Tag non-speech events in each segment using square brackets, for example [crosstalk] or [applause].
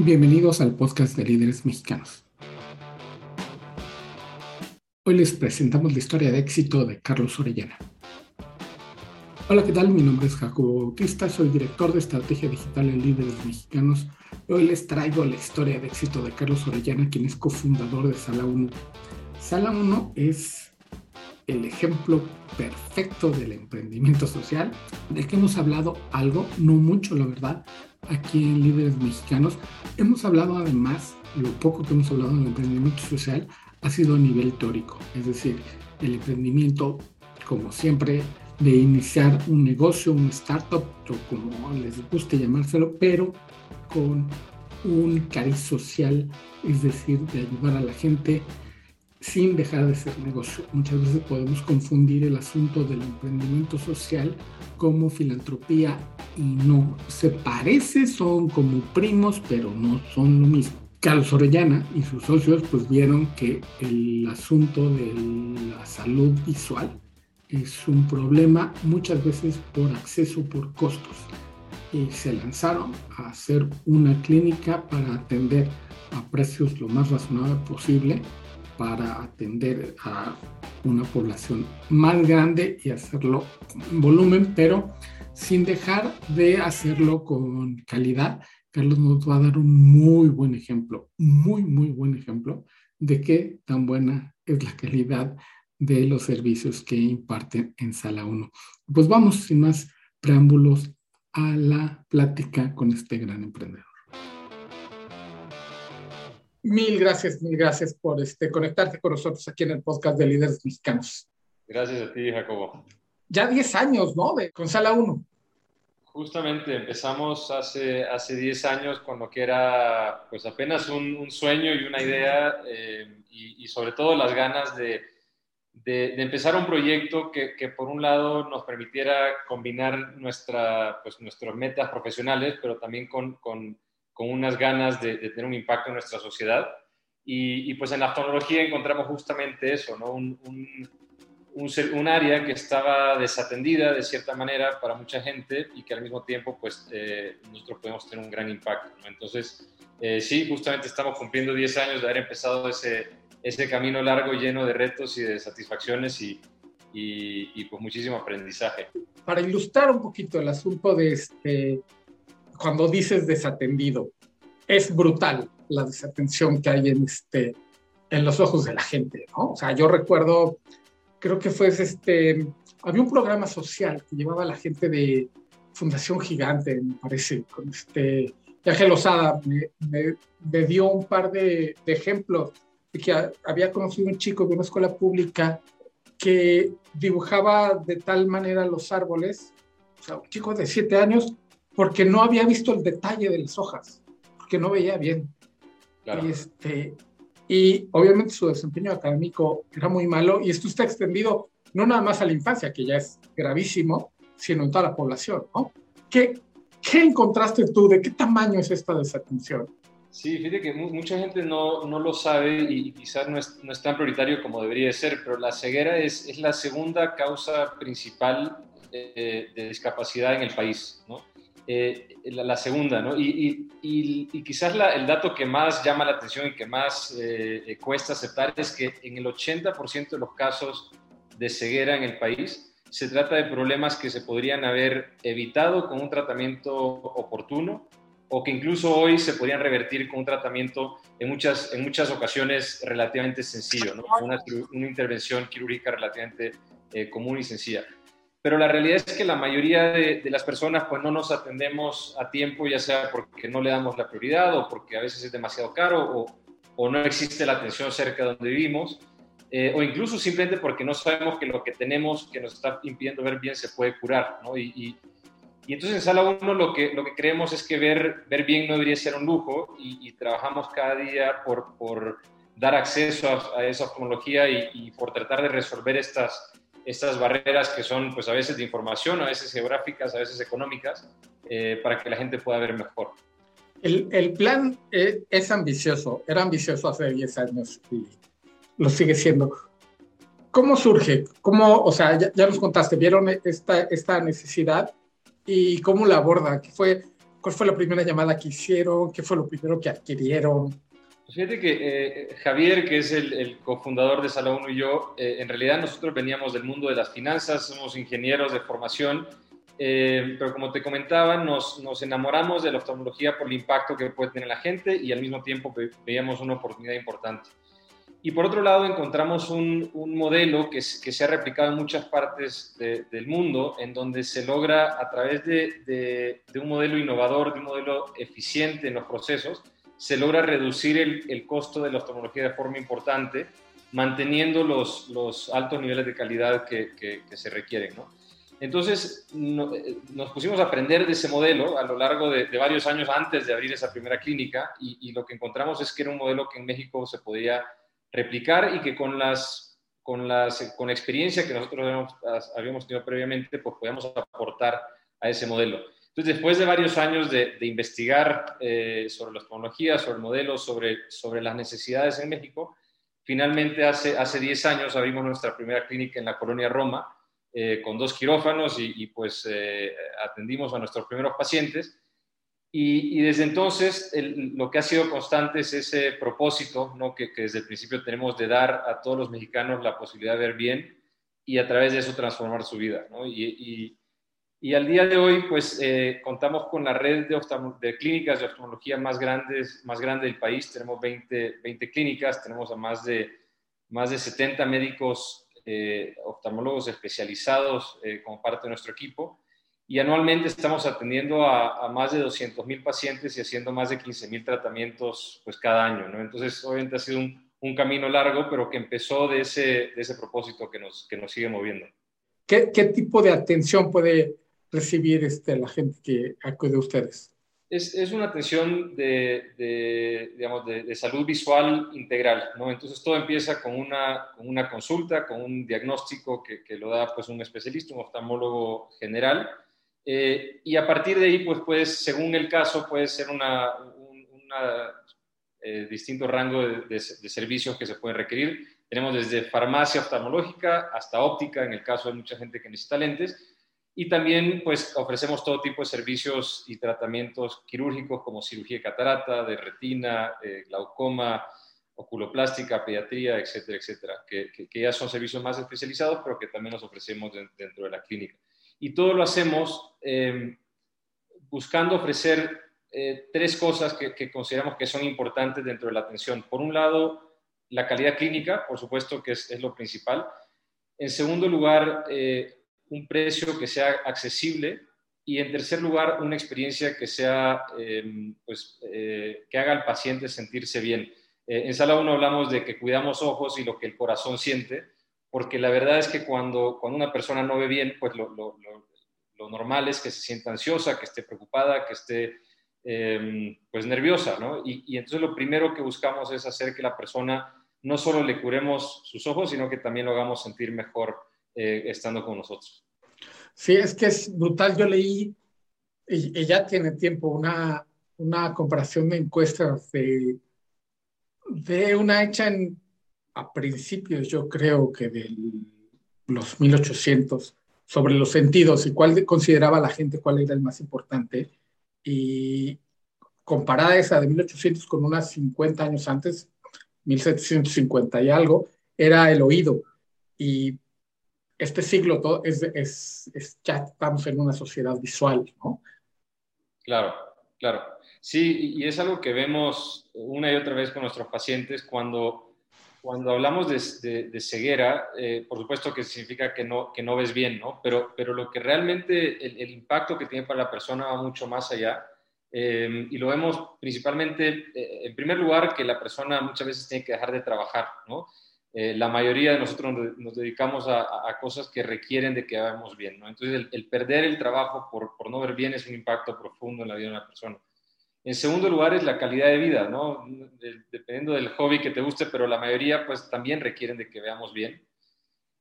Bienvenidos al podcast de líderes mexicanos. Hoy les presentamos la historia de éxito de Carlos Orellana. Hola, ¿qué tal? Mi nombre es Jacobo Bautista, soy director de estrategia digital en líderes mexicanos. Hoy les traigo la historia de éxito de Carlos Orellana, quien es cofundador de Sala 1. Sala 1 es el ejemplo perfecto del emprendimiento social, del que hemos hablado algo, no mucho la verdad, aquí en Líderes Mexicanos. Hemos hablado además, lo poco que hemos hablado del emprendimiento social ha sido a nivel teórico, es decir, el emprendimiento, como siempre, de iniciar un negocio, un startup, o como les guste llamárselo, pero con un cariz social, es decir, de ayudar a la gente sin dejar de ser negocio. Muchas veces podemos confundir el asunto del emprendimiento social como filantropía y no. Se parece, son como primos, pero no son lo mismo. Carlos Orellana y sus socios pues vieron que el asunto de la salud visual es un problema muchas veces por acceso, por costos. Y se lanzaron a hacer una clínica para atender a precios lo más razonable posible para atender a una población más grande y hacerlo en volumen, pero sin dejar de hacerlo con calidad. Carlos nos va a dar un muy buen ejemplo, muy, muy buen ejemplo de qué tan buena es la calidad de los servicios que imparten en Sala 1. Pues vamos, sin más preámbulos, a la plática con este gran emprendedor. Mil gracias, mil gracias por este, conectarte con nosotros aquí en el podcast de Líderes Mexicanos. Gracias a ti, Jacobo. Ya 10 años, ¿no? De, con Sala 1. Justamente empezamos hace, hace 10 años con lo que era pues apenas un, sueño y una idea eh, y, sobre todo las ganas de, de, empezar un proyecto que, que, por un lado nos permitiera combinar nuestra, pues, nuestras metas profesionales, pero también con, con con unas ganas de, tener un impacto en nuestra sociedad. Y, pues en la tecnología encontramos justamente eso, ¿no? Un, un, un, área que estaba desatendida de cierta manera para mucha gente y que al mismo tiempo pues eh, nosotros podemos tener un gran impacto. Entonces, eh, sí, justamente estamos cumpliendo 10 años de haber empezado ese, ese camino largo lleno de retos y de satisfacciones y, y, y pues muchísimo aprendizaje. Para ilustrar un poquito el asunto de este, cuando dices desatendido, es brutal la desatención que hay en, este, en los ojos de la gente, ¿no? O sea, yo recuerdo, creo que fue este, había un programa social que llevaba a la gente de Fundación Gigante, me parece, con este, Ángel Osada me, me, dio un par de, de ejemplos de que había conocido un chico de una escuela pública que dibujaba de tal manera los árboles, o sea, un chico de siete años porque no había visto el detalle de las hojas, porque no veía bien. Y, este, y obviamente su desempeño académico era muy malo y esto está extendido no nada más a la infancia, que ya es gravísimo, sino en toda la población. ¿no? ¿Qué, ¿Qué encontraste tú? ¿De qué tamaño es esta desatención? Sí, fíjate que mucha gente no, no lo sabe y quizás no es, no es, tan prioritario como debería ser, pero la ceguera es, es la segunda causa principal de, de discapacidad en el país. ¿no? Eh, la, segunda, ¿no? Y, y, quizás el dato que más llama la atención y que más eh, eh, cuesta aceptar es que en el 80% de los casos de ceguera en el país se trata de problemas que se podrían haber evitado con un tratamiento oportuno o que incluso hoy se podrían revertir con un tratamiento en muchas, en muchas ocasiones relativamente sencillo, ¿no? una, una intervención quirúrgica relativamente común y sencilla pero la realidad es que la mayoría de, las personas pues no nos atendemos a tiempo, ya sea porque no le damos la prioridad o porque a veces es demasiado caro o, o no existe la atención cerca de donde vivimos, eh, o incluso simplemente porque no sabemos que lo que tenemos que nos está impidiendo ver bien se puede curar, ¿no? Y, y, entonces en Sala 1 lo que, lo que creemos es que ver, ver bien no debería ser un lujo y, trabajamos cada día por, por dar acceso a, a esa oftalmología y, por tratar de resolver estas estas barreras que son pues a veces de información, a veces geográficas, a veces económicas, eh, para que la gente pueda ver mejor. El, el plan es, es, ambicioso, era ambicioso hace 10 años y lo sigue siendo. ¿Cómo surge? ¿Cómo, o sea, ya, ya nos contaste, vieron esta, esta necesidad y cómo la aborda? ¿Qué fue, ¿Cuál fue la primera llamada que hicieron? ¿Qué fue lo primero que adquirieron? Fíjate que eh, Javier, que es el, cofundador de Sala 1 y yo, eh, en realidad nosotros veníamos del mundo de las finanzas, somos ingenieros de formación, eh, pero como te comentaba, nos, nos, enamoramos de la oftalmología por el impacto que puede tener la gente y al mismo tiempo veíamos una oportunidad importante. Y por otro lado, encontramos un, un modelo que, que, se ha replicado en muchas partes del mundo, en donde se logra a través de, de, de un modelo innovador, de un modelo eficiente en los procesos, se logra reducir el, costo de la oftalmología de forma importante, manteniendo los, altos niveles de calidad que, se requieren. Entonces eh, nos pusimos a aprender de ese modelo a lo largo de, varios años antes de abrir esa primera clínica y, lo que encontramos es que era un modelo que en México se podía replicar y que con, las, con la experiencia que nosotros habíamos, habíamos tenido previamente, pues podíamos aportar a ese modelo. Entonces, después de varios años de, investigar eh, sobre las tecnologías, sobre modelos, sobre, sobre las necesidades en México, finalmente hace, hace 10 años abrimos nuestra primera clínica en la colonia Roma, eh, con dos quirófanos y, pues eh, atendimos a nuestros primeros pacientes. Y, desde entonces lo que ha sido constante es ese propósito ¿no? que, desde el principio tenemos de dar a todos los mexicanos la posibilidad de ver bien y a través de eso transformar su vida. ¿no? y, y al día de hoy, pues eh, contamos con la red de, de, clínicas de oftalmología más, grandes, más grande del país. Tenemos 20, 20 clínicas, tenemos a más de, más de 70 médicos eh, oftalmólogos especializados eh, como parte de nuestro equipo. Y anualmente estamos atendiendo a, más de 200 mil pacientes y haciendo más de 15 mil tratamientos pues, cada año. ¿no? Entonces, obviamente ha sido un, un, camino largo, pero que empezó de ese, de ese propósito que nos, que nos sigue moviendo. ¿Qué, ¿Qué tipo de atención puede recibir este, la gente que acude a ustedes? Es, es una atención de, de digamos, de, salud visual integral, ¿no? Entonces todo empieza con una, con una consulta, con un diagnóstico que, que, lo da pues un especialista, un oftalmólogo general, eh, y a partir de ahí, pues, pues según el caso, puede ser un una, eh, distinto rango de, de, servicios que se pueden requerir. Tenemos desde farmacia oftalmológica hasta óptica, en el caso de mucha gente que necesita lentes, y también pues ofrecemos todo tipo de servicios y tratamientos quirúrgicos como cirugía de catarata, de retina, eh, glaucoma, oculoplástica, pediatría, etcétera, etcétera, que, que, ya son servicios más especializados, pero que también nos ofrecemos dentro de la clínica. Y todo lo hacemos eh, buscando ofrecer eh, tres cosas que, que, consideramos que son importantes dentro de la atención. Por un lado, la calidad clínica, por supuesto que es, es lo principal. En segundo lugar, eh, un precio que sea accesible y en tercer lugar una experiencia que sea, em, pues, eh, que haga al paciente sentirse bien. Eh, en sala 1 hablamos de que cuidamos ojos y lo que el corazón siente, porque la verdad es que cuando, cuando una persona no ve bien, pues lo, lo, lo, normal es que se sienta ansiosa, que esté preocupada, que esté em, pues nerviosa, ¿no? Y, y entonces lo primero que buscamos es hacer que la persona no solo le curemos sus ojos, sino que también lo hagamos sentir mejor eh, estando con nosotros. Sí, es que es brutal. Yo leí, y, ya tiene tiempo, una, una comparación de encuestas de, de una hecha en, a principios, yo creo que de los 1800, sobre los sentidos y cuál consideraba la gente cuál era el más importante. Y comparada esa de 1800 con unas 50 años antes, 1750 y algo, era el oído. Y este siglo todo es, es, es, ya estamos en una sociedad visual, ¿no? Claro, claro. Sí, y es algo que vemos una y otra vez con nuestros pacientes cuando, cuando hablamos de, de, ceguera, eh, por supuesto que significa que no, que no ves bien, ¿no? Pero, pero lo que realmente, el, impacto que tiene para la persona va mucho más allá. Eh, y lo vemos principalmente, eh, en primer lugar, que la persona muchas veces tiene que dejar de trabajar, ¿no? Eh, la mayoría de nosotros nos, dedicamos a, cosas que requieren de que veamos bien, ¿no? Entonces, el, perder el trabajo por, por, no ver bien es un impacto profundo en la vida de una persona. En segundo lugar es la calidad de vida, ¿no? dependiendo del hobby que te guste, pero la mayoría pues también requieren de que veamos bien.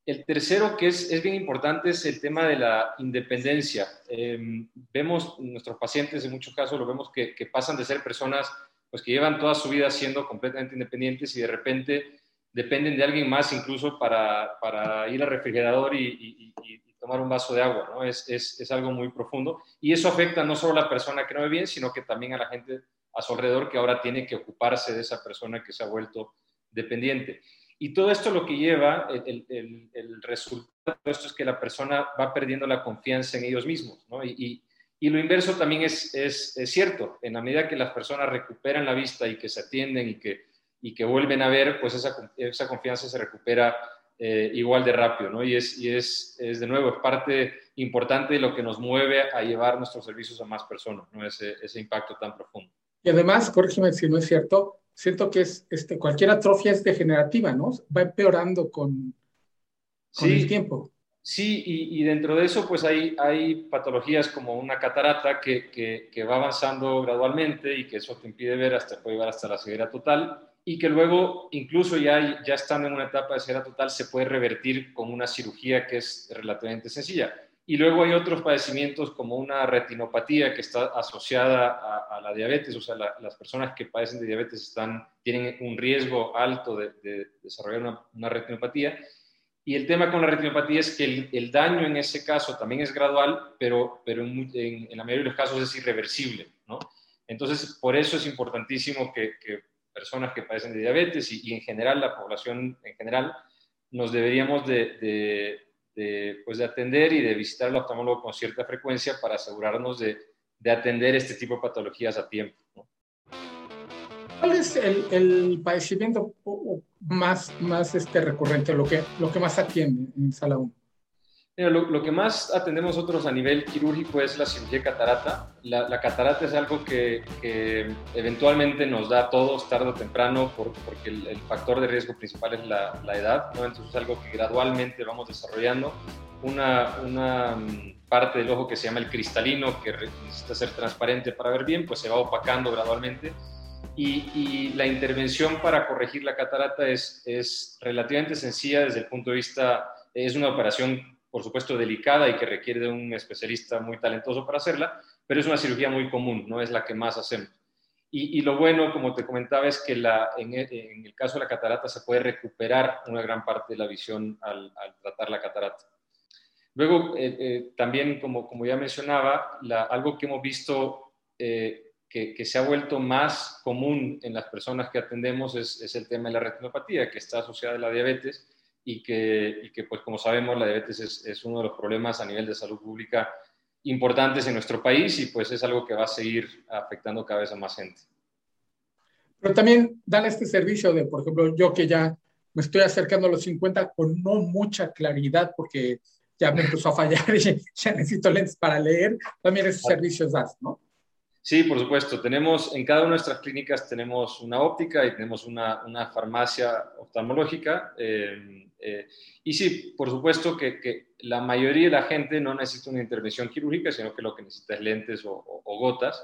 El tercero que es, es bien importante es el tema de la independencia. Em, vemos nuestros pacientes, en muchos casos lo vemos que, que pasan de ser personas pues que llevan toda su vida siendo completamente independientes y de repente dependen de alguien más incluso para, para ir al refrigerador y, tomar un vaso de agua, ¿no? Es, es, es, algo muy profundo y eso afecta no solo a la persona que no ve bien, sino que también a la gente a su alrededor que ahora tiene que ocuparse de esa persona que se ha vuelto dependiente. Y todo esto lo que lleva, el, el, el resultado de esto es que la persona va perdiendo la confianza en ellos mismos, ¿no? Y, y, y lo inverso también es, es, es, cierto, en la medida que las personas recuperan la vista y que se atienden y que, y que vuelven a ver, pues esa, esa confianza se recupera eh, igual de rápido, ¿no? Y, es, y es, es, de nuevo, es parte importante de lo que nos mueve a llevar nuestros servicios a más personas, ¿no? Ese, ese impacto tan profundo. Y además, corrígeme si no es cierto, siento que es, este, cualquier atrofia es degenerativa, ¿no? Va empeorando con, con sí, el tiempo. Sí, y, y, dentro de eso, pues hay, hay patologías como una catarata que, que, que, va avanzando gradualmente y que eso te impide ver hasta puede llevar hasta la ceguera total y que luego, incluso ya, ya estando en una etapa de ceguera total, se puede revertir con una cirugía que es relativamente sencilla. Y luego hay otros padecimientos como una retinopatía que está asociada a, a la diabetes, o sea, la, las personas que padecen de diabetes están, tienen un riesgo alto de, de desarrollar una, una, retinopatía. Y el tema con la retinopatía es que el, el daño en ese caso también es gradual, pero, pero en, en, en, la mayoría de los casos es irreversible, ¿no? Entonces, por eso es importantísimo que, que personas que padecen de diabetes y, en general la población en general, nos deberíamos de, pues de atender y de visitar al oftalmólogo con cierta frecuencia para asegurarnos de, de atender este tipo de patologías a tiempo. ¿Cuál es el, padecimiento más, este recurrente, lo lo que más atiende en sala 1? Mira, lo, lo, que más atendemos nosotros a nivel quirúrgico es la cirugía catarata. La, la catarata es algo que, que, eventualmente nos da a todos tarde o temprano por, porque el, el, factor de riesgo principal es la, la edad, ¿no? entonces es algo que gradualmente vamos desarrollando. Una, una, mm, parte del ojo que se llama el cristalino, que necesita ser transparente para ver bien, pues se va opacando gradualmente. Y, y la intervención para corregir la catarata es, es relativamente sencilla desde el punto de vista, es una operación por supuesto, delicada y que requiere de un especialista muy talentoso para hacerla, pero es una cirugía muy común, no es la que más hacemos. Y, y lo bueno, como te comentaba, es que la, en, el, en, el, caso de la catarata se puede recuperar una gran parte de la visión al, al tratar la catarata. Luego, eh, eh, también, como, como, ya mencionaba, la, algo que hemos visto eh, que, que, se ha vuelto más común en las personas que atendemos es, es el tema de la retinopatía, que está asociada a la diabetes y que, y que, pues como sabemos, la diabetes es, es, uno de los problemas a nivel de salud pública importantes en nuestro país y pues es algo que va a seguir afectando cada vez a más gente. Pero también dan este servicio de, por ejemplo, yo que ya me estoy acercando a los 50 con no mucha claridad porque ya me empezó a fallar [laughs] y ya necesito lentes para leer, también esos servicios das, ¿no? Sí, por supuesto. Tenemos, en cada una de nuestras clínicas tenemos una óptica y tenemos una, una farmacia oftalmológica. Eh, eh, y sí, por supuesto que, que, la mayoría de la gente no necesita una intervención quirúrgica, sino que lo que necesita es lentes o, o, o gotas.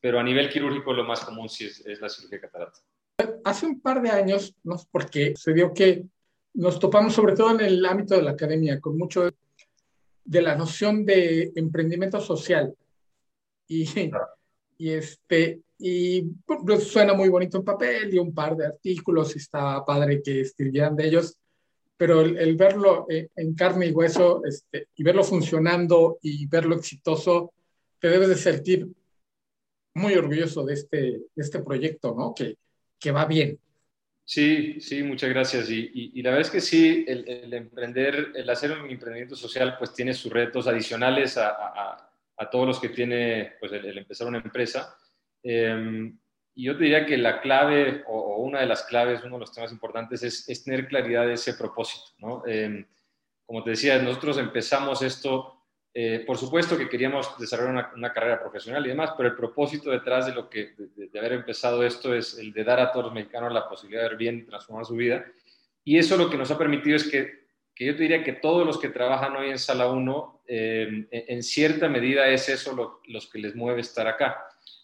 Pero a nivel quirúrgico lo más común sí es, es la cirugía catarata. Hace un par de años, no sé por qué, se dio que nos topamos sobre todo en el ámbito de la academia con mucho de la noción de emprendimiento social. Y... Claro y este y pues, suena muy bonito en papel y un par de artículos y está padre que escribieran de ellos, pero el, el verlo eh, en carne y hueso este, y verlo funcionando y verlo exitoso, te debes de sentir muy orgulloso de este, de este proyecto, ¿no? Que, que va bien. Sí, sí, muchas gracias. Y, y, y la verdad es que sí, el, el, emprender, el hacer un emprendimiento social, pues tiene sus retos adicionales a, a a todos los que tiene pues, el, el empezar una empresa. Eh, y yo te diría que la clave o, una de las claves, uno de los temas importantes es, tener claridad de ese propósito. ¿no? Eh, como te decía, nosotros empezamos esto, eh, por supuesto que queríamos desarrollar una, carrera profesional y demás, pero el propósito detrás de, lo que, de, haber empezado esto es el de dar a todos los mexicanos la posibilidad de ver bien transformar su vida. Y eso lo que nos ha permitido es que que yo te diría que todos los que trabajan hoy en Sala 1, eh, en cierta medida es eso lo, los que les mueve estar acá.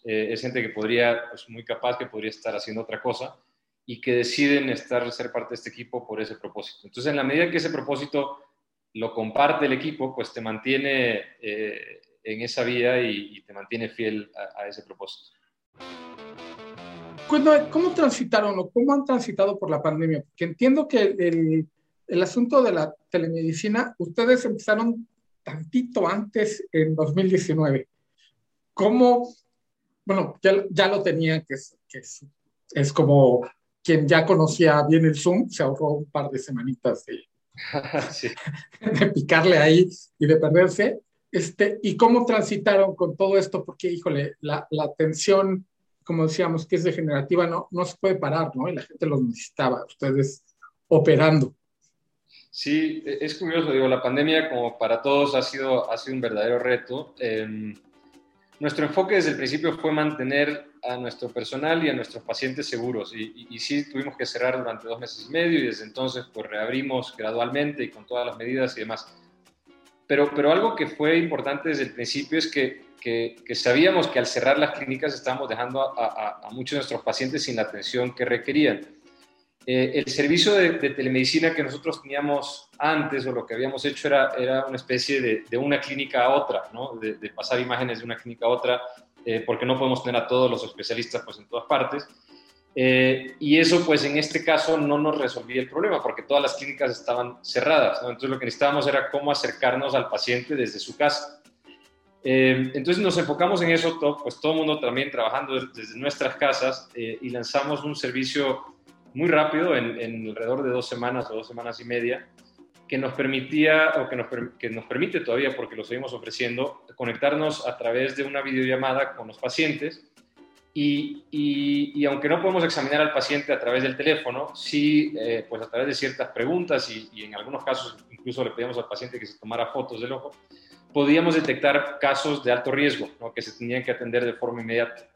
Eh, es gente que podría, pues muy capaz, que podría estar haciendo otra cosa y que deciden estar, ser parte de este equipo por ese propósito. Entonces, en la medida que ese propósito lo comparte el equipo, pues te mantiene eh, en esa vía y, y, te mantiene fiel a, a ese propósito. ¿Cómo transitaron o cómo han transitado por la pandemia? Porque entiendo que el, el asunto de la telemedicina, ustedes empezaron tantito antes, en 2019. ¿Cómo, bueno, ya, lo tenía, que, es, que es, como quien ya conocía bien el Zoom, se ahorró un par de semanitas de, [laughs] de picarle ahí y de perderse. Este, ¿Y cómo transitaron con todo esto? Porque, híjole, la, la tensión, como decíamos, que es degenerativa, no, no se puede parar, ¿no? Y la gente lo necesitaba, ustedes operando. Sí, e, es curioso, digo, la pandemia como para todos ha sido, ha sido un verdadero reto. Em, nuestro enfoque desde el principio fue mantener a nuestro personal y a nuestros pacientes seguros y, y, sí tuvimos que cerrar durante dos meses y medio y desde entonces pues reabrimos gradualmente y con todas las medidas y demás. Pero, pero algo que fue importante desde el principio es que, que, sabíamos que al cerrar las clínicas estábamos dejando a, a, a muchos de nuestros pacientes sin la atención que requerían. Eh, el servicio de, telemedicina que nosotros teníamos antes o lo que habíamos hecho era, era una especie de, una clínica a otra, ¿no? de, pasar imágenes de una clínica a otra, eh, porque no podemos tener a todos los especialistas pues, en todas partes. Eh, y eso, pues en este caso, no nos resolvía el problema, porque todas las clínicas estaban cerradas. Entonces, lo que necesitábamos era cómo acercarnos al paciente desde su casa. entonces, nos enfocamos en eso, todo, pues todo el mundo también trabajando desde nuestras casas y lanzamos un servicio muy rápido, en, alrededor de dos semanas o dos semanas y media, que nos permitía, o que nos, que nos permite todavía, porque lo seguimos ofreciendo, conectarnos a través de una videollamada con los pacientes. Y, y, aunque no podemos examinar al paciente a través del teléfono, sí, eh, pues a través de ciertas preguntas y, y, en algunos casos incluso le pedíamos al paciente que se tomara fotos del ojo, podíamos detectar casos de alto riesgo, ¿no? que se tenían que atender de forma inmediata.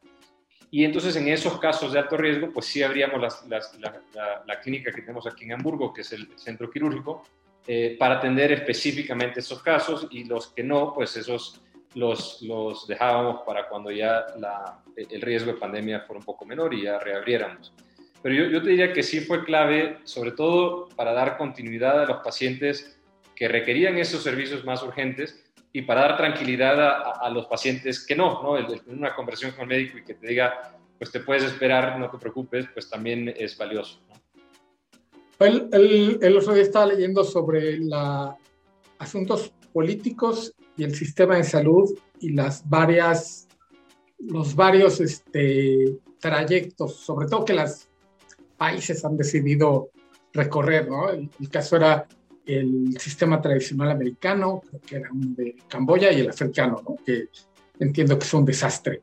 Y entonces en esos casos de alto riesgo, pues sí abríamos la, clínica que tenemos aquí en Hamburgo, que es el centro quirúrgico, eh, para atender específicamente esos casos y los que no, pues esos los, los dejábamos para cuando ya el riesgo de pandemia fuera un poco menor y ya reabriéramos. Pero yo, yo te diría que sí fue clave, sobre todo para dar continuidad a los pacientes que requerían esos servicios más urgentes, y para dar tranquilidad a, los pacientes que no, ¿no? El, una conversación con el médico y que te diga, pues te puedes esperar, no te preocupes, pues también es valioso. El, el, el, otro día estaba leyendo sobre la, asuntos políticos y el sistema de salud y las varias, los varios este, trayectos, sobre todo que los países han decidido recorrer, ¿no? el caso era el sistema tradicional americano, creo que era uno de Camboya, y el africano, ¿no? que entiendo que es un desastre.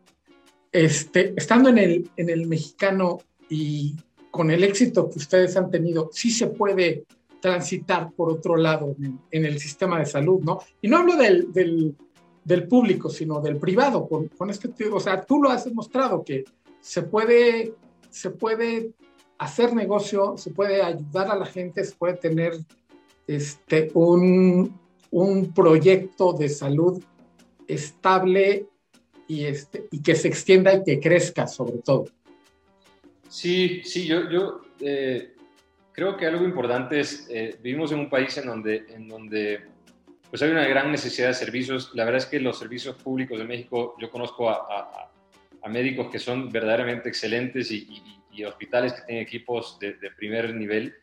Este, estando en el, en el mexicano y con el éxito que ustedes han tenido, sí se puede transitar por otro lado en, el sistema de salud, ¿no? Y no hablo del, del, del público, sino del privado. Con, con, este, o sea, tú lo has demostrado que se puede, se puede hacer negocio, se puede ayudar a la gente, se puede tener este, un, un proyecto de salud estable y, este, y que se extienda y que crezca sobre todo. Sí, sí, yo, yo eh, creo que algo importante es, eh, vivimos en un país en donde, en donde pues hay una gran necesidad de servicios. La verdad es que los servicios públicos de México, yo conozco a, a, médicos que son verdaderamente excelentes y, y, hospitales que tienen equipos de primer nivel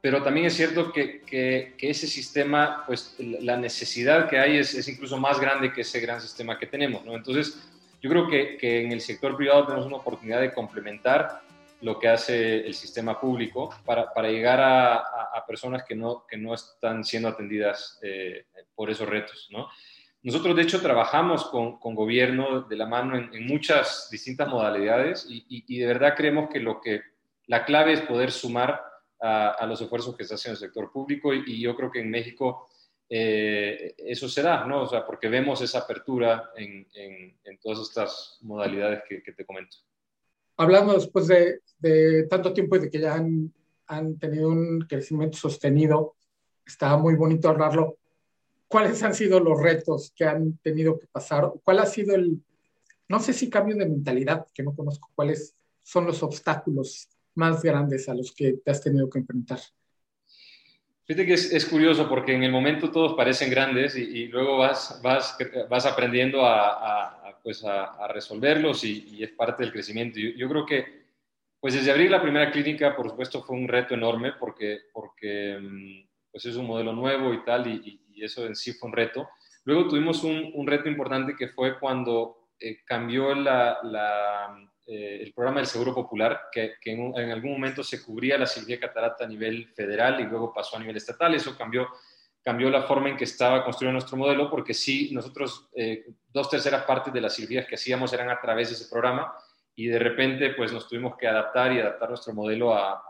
pero también es cierto que, que, ese sistema, pues la necesidad que hay es, es, incluso más grande que ese gran sistema que tenemos, ¿no? Entonces, yo creo que, que, en el sector privado tenemos una oportunidad de complementar lo que hace el sistema público para, para llegar a, a, personas que no, que no están siendo atendidas eh, por esos retos, ¿no? Nosotros, de hecho, trabajamos con, con gobierno de la mano en, en muchas distintas modalidades y, y, y de verdad creemos que lo que la clave es poder sumar a, los esfuerzos que se hacen en el sector público y, yo creo que en México eh, eso se da, ¿no? O sea, porque vemos esa apertura en, en, todas estas modalidades que, te comento. Hablando después de, de, tanto tiempo y de que ya han, han tenido un crecimiento sostenido, está muy bonito hablarlo. ¿Cuáles han sido los retos que han tenido que pasar? ¿Cuál ha sido el, no sé si cambio de mentalidad, que no conozco cuáles son los obstáculos más grandes a los que te has tenido que enfrentar? Fíjate que es, curioso porque en el momento todos parecen grandes y, luego vas, vas, vas aprendiendo a, pues a, resolverlos y, es parte del crecimiento. Yo, yo, creo que pues desde abrir la primera clínica, por supuesto, fue un reto enorme porque, porque mm, pues es un modelo nuevo y tal y, eso en sí fue un reto. Luego tuvimos un, reto importante que fue cuando eh, cambió eh, el programa del Seguro Popular, que, en, algún momento se cubría la cirugía catarata a nivel federal y luego pasó a nivel estatal. Eso cambió, cambió la forma en que estaba construido nuestro modelo, porque sí, nosotros eh, dos terceras partes de las cirugías que hacíamos eran a través de ese programa y de repente pues nos tuvimos que adaptar y adaptar nuestro modelo a,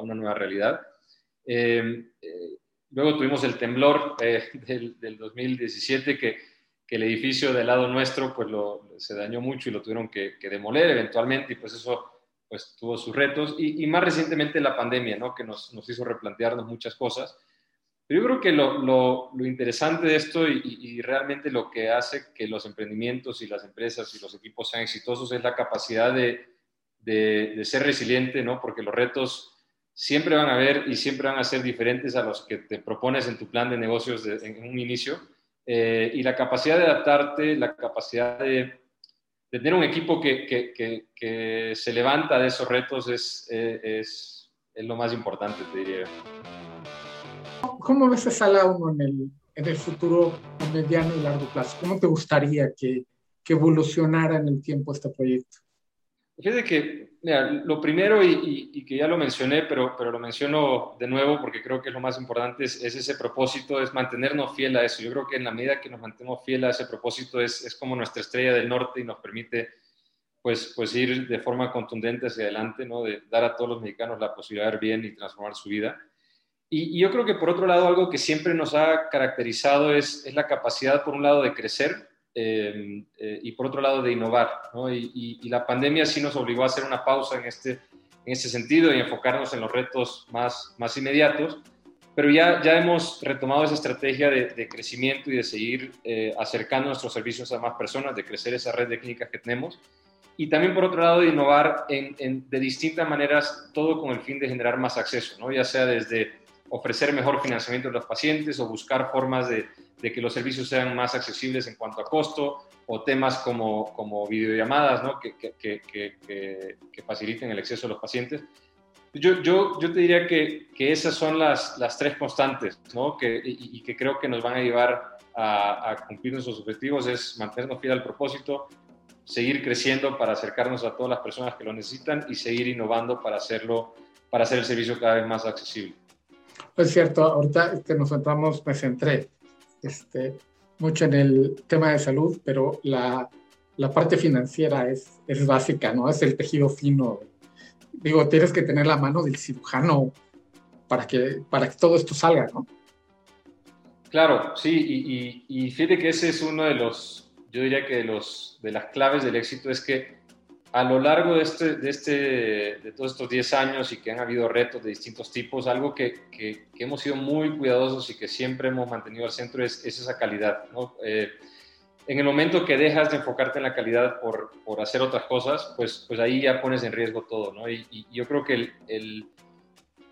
una nueva realidad. Luego tuvimos el temblor eh, [laughs] del, 2017 que, que, el edificio del lado nuestro pues se dañó mucho y lo tuvieron que, demoler eventualmente y pues eso pues tuvo sus retos y, más recientemente la pandemia, ¿no? que nos, hizo replantearnos muchas cosas. Pero yo creo que lo, lo, interesante de esto y, realmente lo que hace que los emprendimientos y las empresas y los equipos sean exitosos es la capacidad de, de, de ser resiliente, ¿no? porque los retos siempre van a haber y siempre van a ser diferentes a los que te propones en tu plan de negocios en un inicio. Eh, y la capacidad de adaptarte, la capacidad de, tener un equipo que, que, que, se levanta de esos retos es, eh, es, es, lo más importante, te diría. ¿Cómo ves a Sala 1 en el, en el futuro mediano y largo plazo? ¿Cómo te gustaría que, que evolucionara en el tiempo este proyecto? Fíjate que, mira, lo primero, y, que ya lo mencioné, pero, pero lo menciono de nuevo porque creo que es lo más importante, es, ese propósito, es mantenernos fiel a eso. Yo creo que en la medida que nos mantenemos fiel a ese propósito es, es como nuestra estrella del norte y nos permite pues, pues ir de forma contundente hacia adelante, ¿no? de dar a todos los mexicanos la posibilidad de ver bien y transformar su vida. Y, y, yo creo que por otro lado, algo que siempre nos ha caracterizado es, es la capacidad, por un lado, de crecer Em, eh, y por otro lado de innovar. Y, la pandemia sí nos obligó a hacer una pausa en este, en este sentido y enfocarnos en los retos más, más inmediatos, pero ya, ya hemos retomado esa estrategia de, crecimiento y de seguir eh, acercando nuestros servicios a más personas, de crecer esa red de clínicas que tenemos. Y también, por otro lado, de innovar en, de distintas maneras, todo con el fin de generar más acceso, ¿no? ya sea desde ofrecer mejor financiamiento a los pacientes o buscar formas de, de que los servicios sean más accesibles en cuanto a costo o temas como, como videollamadas ¿no? que, que, que, que, faciliten el acceso a los pacientes. Yo, yo, yo te diría que, esas son las, las tres constantes ¿no? que, y, que creo que nos van a llevar a, a cumplir nuestros objetivos, es mantenernos fieles al propósito, seguir creciendo para acercarnos a todas las personas que lo necesitan y seguir innovando para hacerlo, para hacer el servicio cada vez más accesible. Es cierto, ahorita que nos centramos, me centré este, mucho en el tema de salud, pero la, la parte financiera es, es básica, ¿no? Es el tejido fino. Digo, tienes que tener la mano del cirujano para que, para que todo esto salga, ¿no? Claro, sí, y, y, fíjate que ese es uno de los, yo diría que de, los, de las claves del éxito es que a lo largo de, este, de, este, de todos estos 10 años y que han habido retos de distintos tipos, algo que, que, hemos sido muy cuidadosos y que siempre hemos mantenido al centro es, esa calidad. ¿no? Eh, en el momento que dejas de enfocarte en la calidad por, por, hacer otras cosas, pues, pues ahí ya pones en riesgo todo. ¿no? Y, y yo creo que el, el,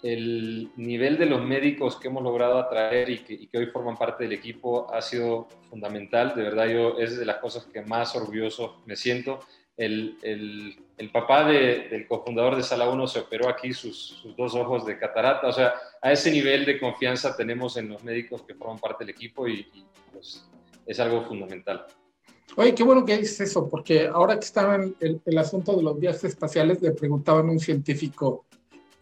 el, nivel de los médicos que hemos logrado atraer y que, y que, hoy forman parte del equipo ha sido fundamental. De verdad, yo es de las cosas que más orgulloso me siento el, el, el papá de, del cofundador de Sala 1 se operó aquí sus, sus, dos ojos de catarata. O sea, a ese nivel de confianza tenemos en los médicos que forman parte del equipo y, pues, es algo fundamental. Oye, qué bueno que dices eso, porque ahora que estaba en el, el, asunto de los viajes espaciales, le preguntaban a un científico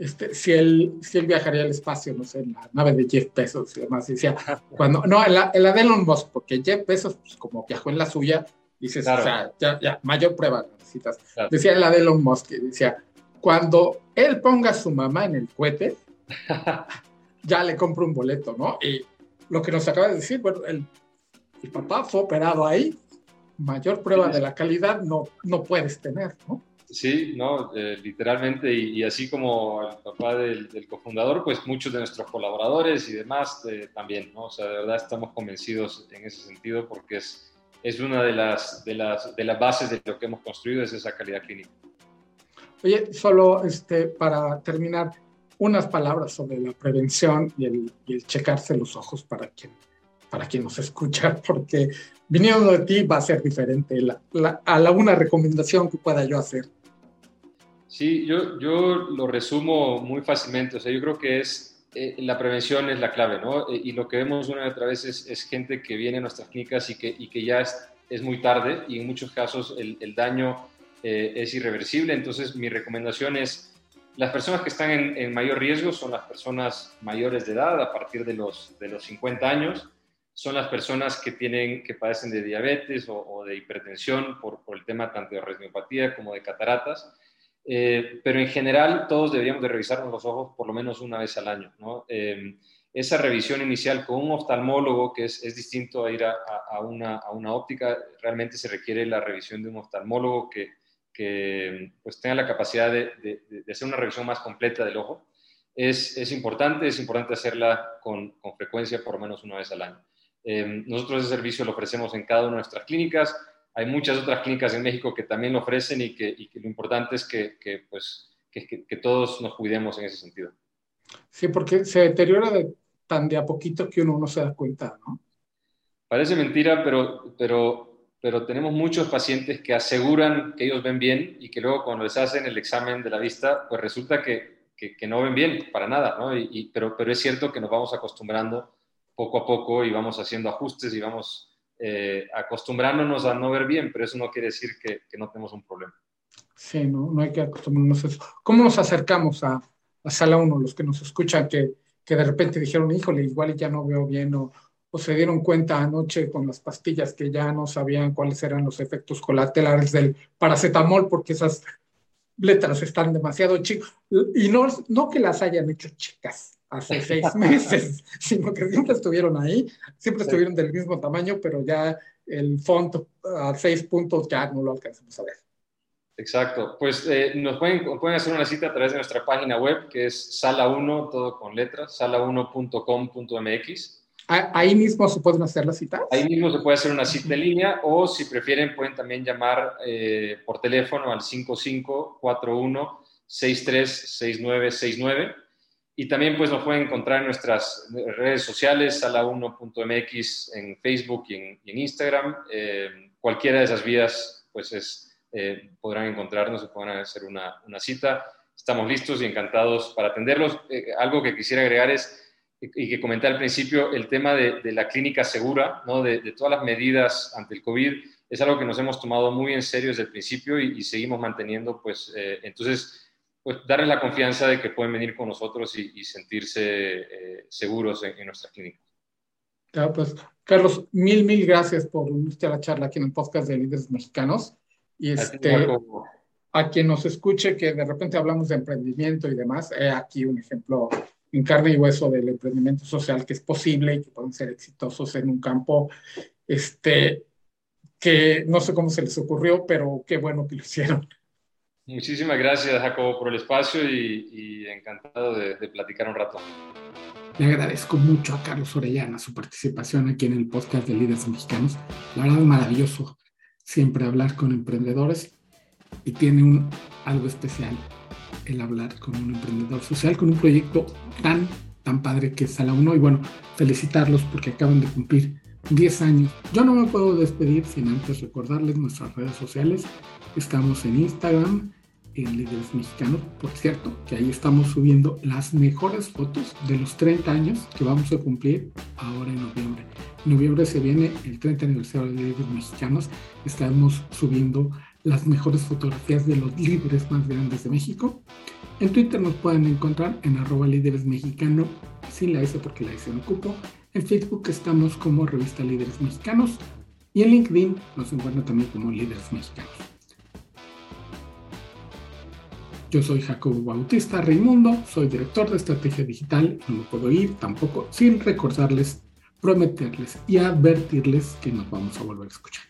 este, si, él, si él viajaría al espacio, no sé, en la nave de Jeff Bezos y demás. Y decía, cuando, no, en la, en la de Elon Musk, porque Jeff Bezos, pues, como viajó en la suya, Dices, o sea, ya, ya, mayor prueba necesitas. Decía la de Elon Musk, decía, cuando él ponga a su mamá en el cohete, [laughs] ya le compro un boleto, ¿no? Y lo que nos acaba de decir, bueno, el, el papá fue operado ahí, mayor prueba de la calidad no, no puedes tener, ¿no? Sí, no, eh, literalmente, y, así como el papá del, del, cofundador, pues muchos de nuestros colaboradores y demás eh, también, ¿no? O sea, de verdad estamos convencidos en ese sentido porque es, es una de las, de, las, de las bases de lo que hemos construido, es esa calidad clínica. Oye, solo este, para terminar, unas palabras sobre la prevención y el, y el checarse los ojos para quien, para quien nos escucha, [laughs] porque viniendo de ti va a ser diferente la, la, a la una recomendación que pueda yo hacer. Sí, yo, yo lo resumo muy fácilmente, o sea, yo creo que es eh, la prevención es la clave, ¿no? Eh, y lo que vemos una y otra vez es, gente que viene a nuestras clínicas y que, ya es, es, muy tarde y en muchos casos el, el daño eh, es irreversible. Entonces, mi recomendación es, las personas que están en, mayor riesgo son las personas mayores de edad, a partir de los, de los 50 años, son las personas que, tienen, que padecen de diabetes o, de hipertensión por, por, el tema tanto de retinopatía como de cataratas. Eh, pero en general todos deberíamos de revisarnos los ojos por lo menos una vez al año. ¿no? Eh, esa revisión inicial con un oftalmólogo, que es, es distinto a ir a, a, una, a, una, óptica, realmente se requiere la revisión de un oftalmólogo que, que pues, tenga la capacidad de, de, de, hacer una revisión más completa del ojo. Es, es importante, es importante hacerla con, con, frecuencia por lo menos una vez al año. Eh, nosotros ese servicio lo ofrecemos en cada una de nuestras clínicas hay muchas otras clínicas en México que también lo ofrecen y que, lo importante es que, pues, que, todos nos cuidemos en ese sentido. Sí, porque se deteriora de, tan de a poquito que uno no se da cuenta, ¿no? Parece mentira, pero, pero, pero tenemos muchos pacientes que aseguran que ellos ven bien y que luego cuando les hacen el examen de la vista, pues resulta que, que, no ven bien para nada, ¿no? Y, pero, pero es cierto que nos vamos acostumbrando poco a poco y vamos haciendo ajustes y vamos eh, acostumbrándonos a no ver bien, pero eso no quiere decir que, no tenemos un problema. Sí, no, no hay que acostumbrarnos a eso. ¿Cómo nos acercamos a, a Sala 1, los que nos escuchan, que, que, de repente dijeron, híjole, igual ya no veo bien, o, o, se dieron cuenta anoche con las pastillas que ya no sabían cuáles eran los efectos colaterales del paracetamol, porque esas letras están demasiado chicas, y no, no que las hayan hecho chicas, hace seis meses, sino [laughs] que siempre estuvieron ahí, siempre estuvieron del mismo tamaño, pero ya el font a seis puntos ya no lo alcanzamos a ver. Exacto, pues eh, nos pueden, pueden, hacer una cita a través de nuestra página web que es sala1, todo con letras, sala1.com.mx. Ahí mismo se pueden hacer las citas. Ahí mismo se puede hacer una cita en línea o si prefieren pueden también llamar eh, por teléfono al 5541 636969 y también pues nos pueden encontrar en nuestras redes sociales, sala1.mx en Facebook y en, Instagram. Eh, cualquiera de esas vías pues es, eh, podrán encontrarnos y podrán hacer una, cita. Estamos listos y encantados para atenderlos. Eh, algo que quisiera agregar es, y que comenté al principio, el tema de, la clínica segura, ¿no? de, todas las medidas ante el COVID, es algo que nos hemos tomado muy en serio desde el principio y seguimos manteniendo, pues, entonces pues darles la confianza de que pueden venir con nosotros y, sentirse eh, seguros en, nuestra clínica. Claro, pues Carlos, mil, mil gracias por unirte a la charla aquí en el podcast de Líderes Mexicanos. Y este, a quien nos escuche que de repente hablamos de emprendimiento y demás, he aquí un ejemplo en carne y hueso del emprendimiento social que es posible y que pueden ser exitosos en un campo este, que no sé cómo se les ocurrió, pero qué bueno que lo hicieron. Muchísimas gracias, Jacobo, por el espacio y, encantado de, platicar un rato. Le agradezco mucho a Carlos Orellana su participación aquí en el podcast de Líderes Mexicanos. La verdad, es maravilloso siempre hablar con emprendedores y tiene un, algo especial el hablar con un emprendedor social, con un proyecto tan, tan padre que es Sala 1. Y bueno, felicitarlos porque acaban de cumplir 10 años. Yo no me puedo despedir sin antes recordarles nuestras redes sociales. Estamos en Instagram, en Líderes Mexicanos, por cierto, que ahí estamos subiendo las mejores fotos de los 30 años que vamos a cumplir ahora en noviembre. En noviembre se viene el 30 aniversario de Líderes Mexicanos, estamos subiendo las mejores fotografías de los líderes más grandes de México. En Twitter nos pueden encontrar en arroba líderes mexicano, sin la S porque la S no ocupo. En Facebook estamos como revista Líderes Mexicanos y en LinkedIn nos encuentran también como Líderes Mexicanos. Yo soy Jacobo Bautista Raimundo, soy director de estrategia digital no me puedo ir tampoco sin recordarles, prometerles y advertirles que nos vamos a volver a escuchar.